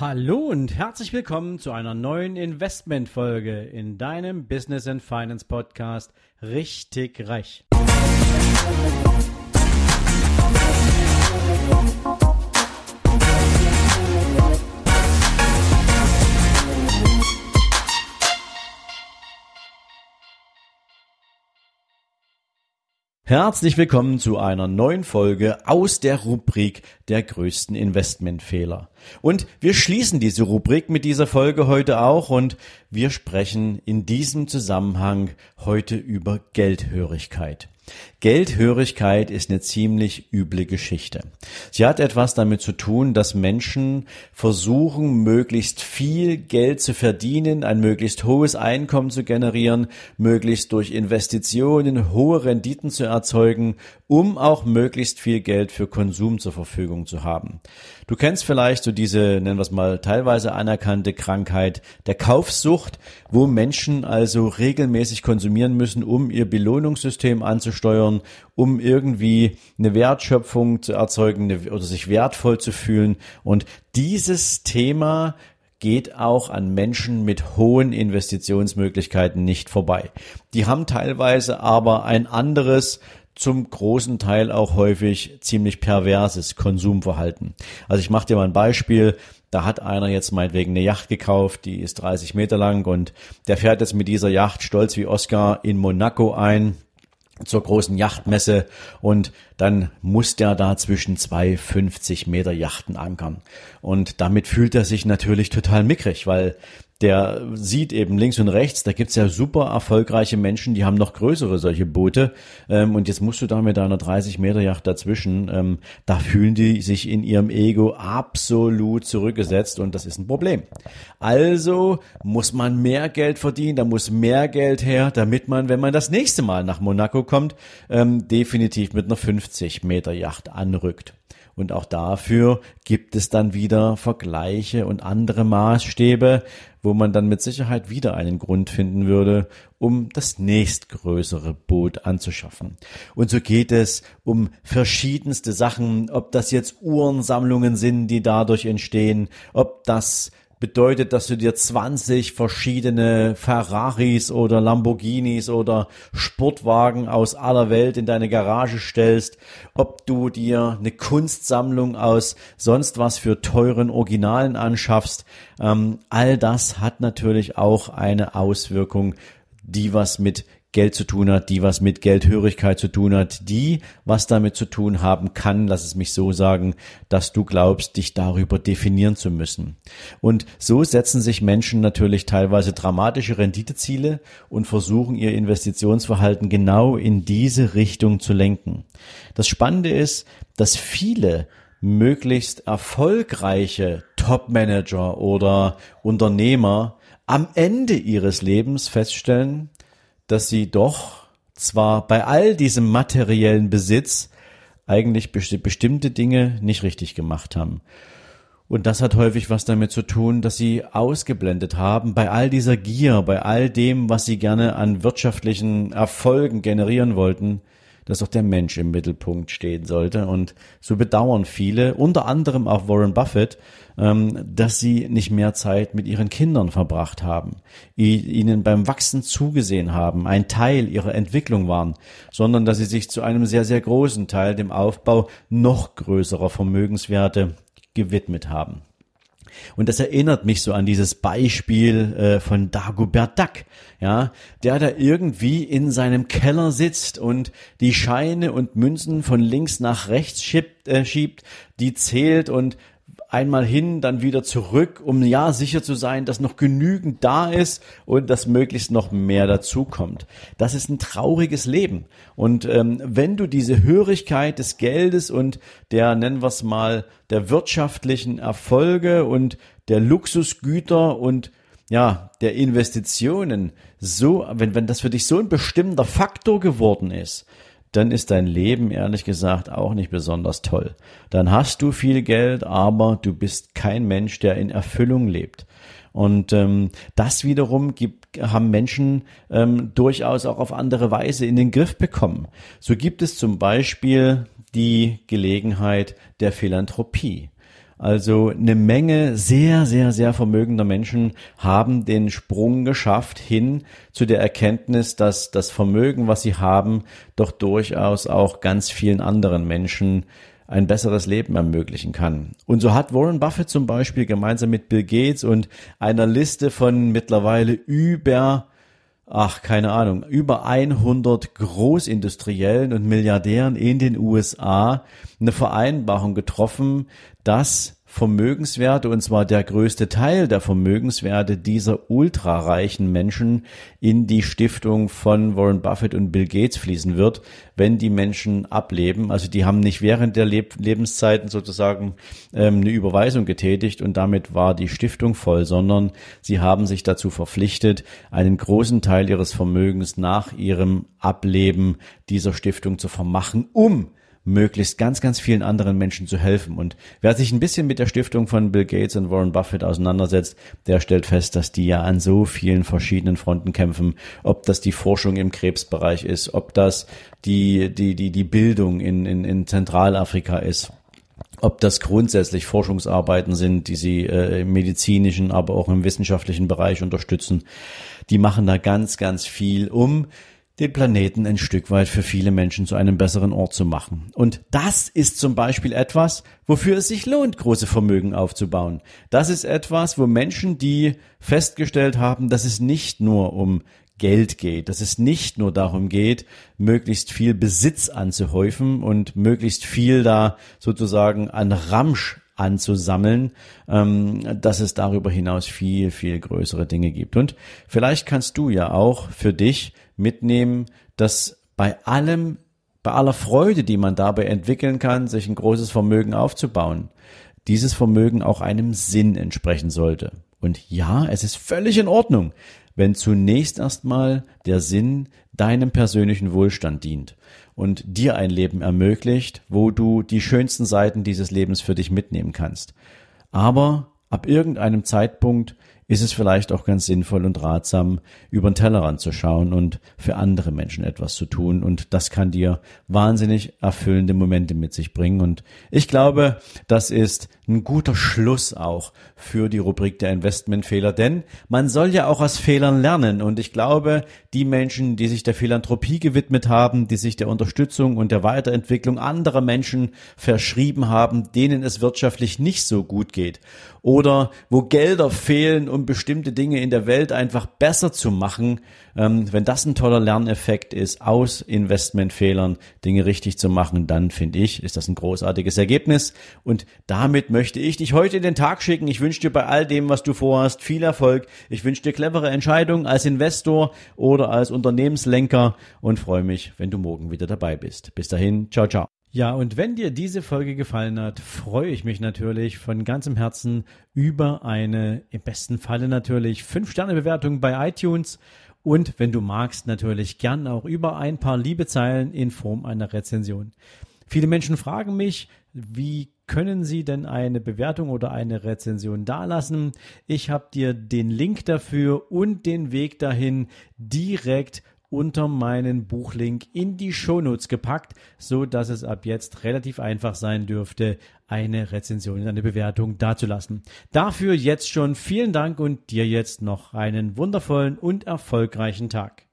Hallo und herzlich willkommen zu einer neuen Investmentfolge in deinem Business and Finance Podcast Richtig Reich. Herzlich willkommen zu einer neuen Folge aus der Rubrik der größten Investmentfehler. Und wir schließen diese Rubrik mit dieser Folge heute auch und wir sprechen in diesem Zusammenhang heute über Geldhörigkeit. Geldhörigkeit ist eine ziemlich üble Geschichte. Sie hat etwas damit zu tun, dass Menschen versuchen, möglichst viel Geld zu verdienen, ein möglichst hohes Einkommen zu generieren, möglichst durch Investitionen hohe Renditen zu erzeugen, um auch möglichst viel Geld für Konsum zur Verfügung zu haben. Du kennst vielleicht so diese, nennen wir es mal, teilweise anerkannte Krankheit der Kaufsucht, wo Menschen also regelmäßig konsumieren müssen, um ihr Belohnungssystem anzusteuern, um irgendwie eine Wertschöpfung zu erzeugen oder sich wertvoll zu fühlen. Und dieses Thema geht auch an Menschen mit hohen Investitionsmöglichkeiten nicht vorbei. Die haben teilweise aber ein anderes zum großen Teil auch häufig ziemlich perverses Konsumverhalten. Also ich mache dir mal ein Beispiel. Da hat einer jetzt meinetwegen eine Yacht gekauft, die ist 30 Meter lang und der fährt jetzt mit dieser Yacht stolz wie Oscar in Monaco ein zur großen Yachtmesse und dann muss der da zwischen zwei 50 Meter Yachten ankern. Und damit fühlt er sich natürlich total mickrig, weil der sieht eben links und rechts, da gibt's ja super erfolgreiche Menschen, die haben noch größere solche Boote. Ähm, und jetzt musst du da mit deiner 30 Meter Yacht dazwischen. Ähm, da fühlen die sich in ihrem Ego absolut zurückgesetzt und das ist ein Problem. Also muss man mehr Geld verdienen, da muss mehr Geld her, damit man, wenn man das nächste Mal nach Monaco kommt, ähm, definitiv mit einer 50 Meter Yacht anrückt. Und auch dafür gibt es dann wieder Vergleiche und andere Maßstäbe, wo man dann mit Sicherheit wieder einen Grund finden würde, um das nächstgrößere Boot anzuschaffen. Und so geht es um verschiedenste Sachen, ob das jetzt Uhrensammlungen sind, die dadurch entstehen, ob das bedeutet, dass du dir 20 verschiedene Ferraris oder Lamborghinis oder Sportwagen aus aller Welt in deine Garage stellst, ob du dir eine Kunstsammlung aus sonst was für teuren Originalen anschaffst. Ähm, all das hat natürlich auch eine Auswirkung, die was mit Geld zu tun hat, die was mit Geldhörigkeit zu tun hat, die was damit zu tun haben kann, lass es mich so sagen, dass du glaubst, dich darüber definieren zu müssen. Und so setzen sich Menschen natürlich teilweise dramatische Renditeziele und versuchen ihr Investitionsverhalten genau in diese Richtung zu lenken. Das Spannende ist, dass viele möglichst erfolgreiche Topmanager oder Unternehmer am Ende ihres Lebens feststellen, dass sie doch zwar bei all diesem materiellen Besitz eigentlich bestimmte Dinge nicht richtig gemacht haben. Und das hat häufig was damit zu tun, dass sie ausgeblendet haben bei all dieser Gier, bei all dem, was sie gerne an wirtschaftlichen Erfolgen generieren wollten, dass auch der Mensch im Mittelpunkt stehen sollte. Und so bedauern viele, unter anderem auch Warren Buffett, ähm, dass sie nicht mehr Zeit mit ihren Kindern verbracht haben, ihnen beim Wachsen zugesehen haben, ein Teil ihrer Entwicklung waren, sondern dass sie sich zu einem sehr, sehr großen Teil dem Aufbau noch größerer Vermögenswerte gewidmet haben. Und das erinnert mich so an dieses Beispiel äh, von Dagobert Duck, ja, der da irgendwie in seinem Keller sitzt und die Scheine und Münzen von links nach rechts schiebt, äh, schiebt die zählt und einmal hin, dann wieder zurück, um ja sicher zu sein, dass noch genügend da ist und dass möglichst noch mehr dazukommt. Das ist ein trauriges Leben. Und ähm, wenn du diese Hörigkeit des Geldes und der, nennen wir es mal, der wirtschaftlichen Erfolge und der Luxusgüter und ja, der Investitionen so, wenn, wenn das für dich so ein bestimmter Faktor geworden ist, dann ist dein Leben ehrlich gesagt auch nicht besonders toll. Dann hast du viel Geld, aber du bist kein Mensch, der in Erfüllung lebt. Und ähm, das wiederum gibt, haben Menschen ähm, durchaus auch auf andere Weise in den Griff bekommen. So gibt es zum Beispiel die Gelegenheit der Philanthropie. Also eine Menge sehr, sehr, sehr vermögender Menschen haben den Sprung geschafft hin zu der Erkenntnis, dass das Vermögen, was sie haben, doch durchaus auch ganz vielen anderen Menschen ein besseres Leben ermöglichen kann. Und so hat Warren Buffett zum Beispiel gemeinsam mit Bill Gates und einer Liste von mittlerweile über ach, keine Ahnung, über 100 Großindustriellen und Milliardären in den USA eine Vereinbarung getroffen, dass Vermögenswerte, und zwar der größte Teil der Vermögenswerte dieser ultrareichen Menschen in die Stiftung von Warren Buffett und Bill Gates fließen wird, wenn die Menschen ableben. Also die haben nicht während der Leb Lebenszeiten sozusagen ähm, eine Überweisung getätigt und damit war die Stiftung voll, sondern sie haben sich dazu verpflichtet, einen großen Teil ihres Vermögens nach ihrem Ableben dieser Stiftung zu vermachen, um möglichst ganz, ganz vielen anderen Menschen zu helfen. Und wer sich ein bisschen mit der Stiftung von Bill Gates und Warren Buffett auseinandersetzt, der stellt fest, dass die ja an so vielen verschiedenen Fronten kämpfen. Ob das die Forschung im Krebsbereich ist, ob das die, die, die, die Bildung in, in, in Zentralafrika ist ob das grundsätzlich Forschungsarbeiten sind, die sie äh, im medizinischen, aber auch im wissenschaftlichen Bereich unterstützen. Die machen da ganz, ganz viel, um den Planeten ein Stück weit für viele Menschen zu einem besseren Ort zu machen. Und das ist zum Beispiel etwas, wofür es sich lohnt, große Vermögen aufzubauen. Das ist etwas, wo Menschen, die festgestellt haben, dass es nicht nur um Geld geht, dass es nicht nur darum geht, möglichst viel Besitz anzuhäufen und möglichst viel da sozusagen an Ramsch anzusammeln, ähm, dass es darüber hinaus viel, viel größere Dinge gibt. Und vielleicht kannst du ja auch für dich mitnehmen, dass bei allem, bei aller Freude, die man dabei entwickeln kann, sich ein großes Vermögen aufzubauen, dieses Vermögen auch einem Sinn entsprechen sollte. Und ja, es ist völlig in Ordnung, wenn zunächst erstmal der Sinn deinem persönlichen Wohlstand dient und dir ein Leben ermöglicht, wo du die schönsten Seiten dieses Lebens für dich mitnehmen kannst. Aber ab irgendeinem Zeitpunkt ist es vielleicht auch ganz sinnvoll und ratsam, über den Tellerrand zu schauen und für andere Menschen etwas zu tun. Und das kann dir wahnsinnig erfüllende Momente mit sich bringen. Und ich glaube, das ist ein guter Schluss auch für die Rubrik der Investmentfehler, denn man soll ja auch aus Fehlern lernen. Und ich glaube, die Menschen, die sich der Philanthropie gewidmet haben, die sich der Unterstützung und der Weiterentwicklung anderer Menschen verschrieben haben, denen es wirtschaftlich nicht so gut geht oder wo Gelder fehlen, um bestimmte Dinge in der Welt einfach besser zu machen, ähm, wenn das ein toller Lerneffekt ist, aus Investmentfehlern Dinge richtig zu machen, dann finde ich, ist das ein großartiges Ergebnis. Und damit möchte ich dich heute in den Tag schicken. Ich wünsche dir bei all dem, was du vorhast, viel Erfolg. Ich wünsche dir clevere Entscheidungen als Investor oder als Unternehmenslenker und freue mich, wenn du morgen wieder dabei bist. Bis dahin, ciao, ciao. Ja, und wenn dir diese Folge gefallen hat, freue ich mich natürlich von ganzem Herzen über eine, im besten Falle natürlich, 5-Sterne-Bewertung bei iTunes und wenn du magst, natürlich gern auch über ein paar liebe Zeilen in Form einer Rezension. Viele Menschen fragen mich, wie können Sie denn eine Bewertung oder eine Rezension dalassen? Ich habe dir den Link dafür und den Weg dahin direkt unter meinen Buchlink in die Shownotes gepackt, so dass es ab jetzt relativ einfach sein dürfte, eine Rezension, eine Bewertung dazulassen. Dafür jetzt schon vielen Dank und dir jetzt noch einen wundervollen und erfolgreichen Tag.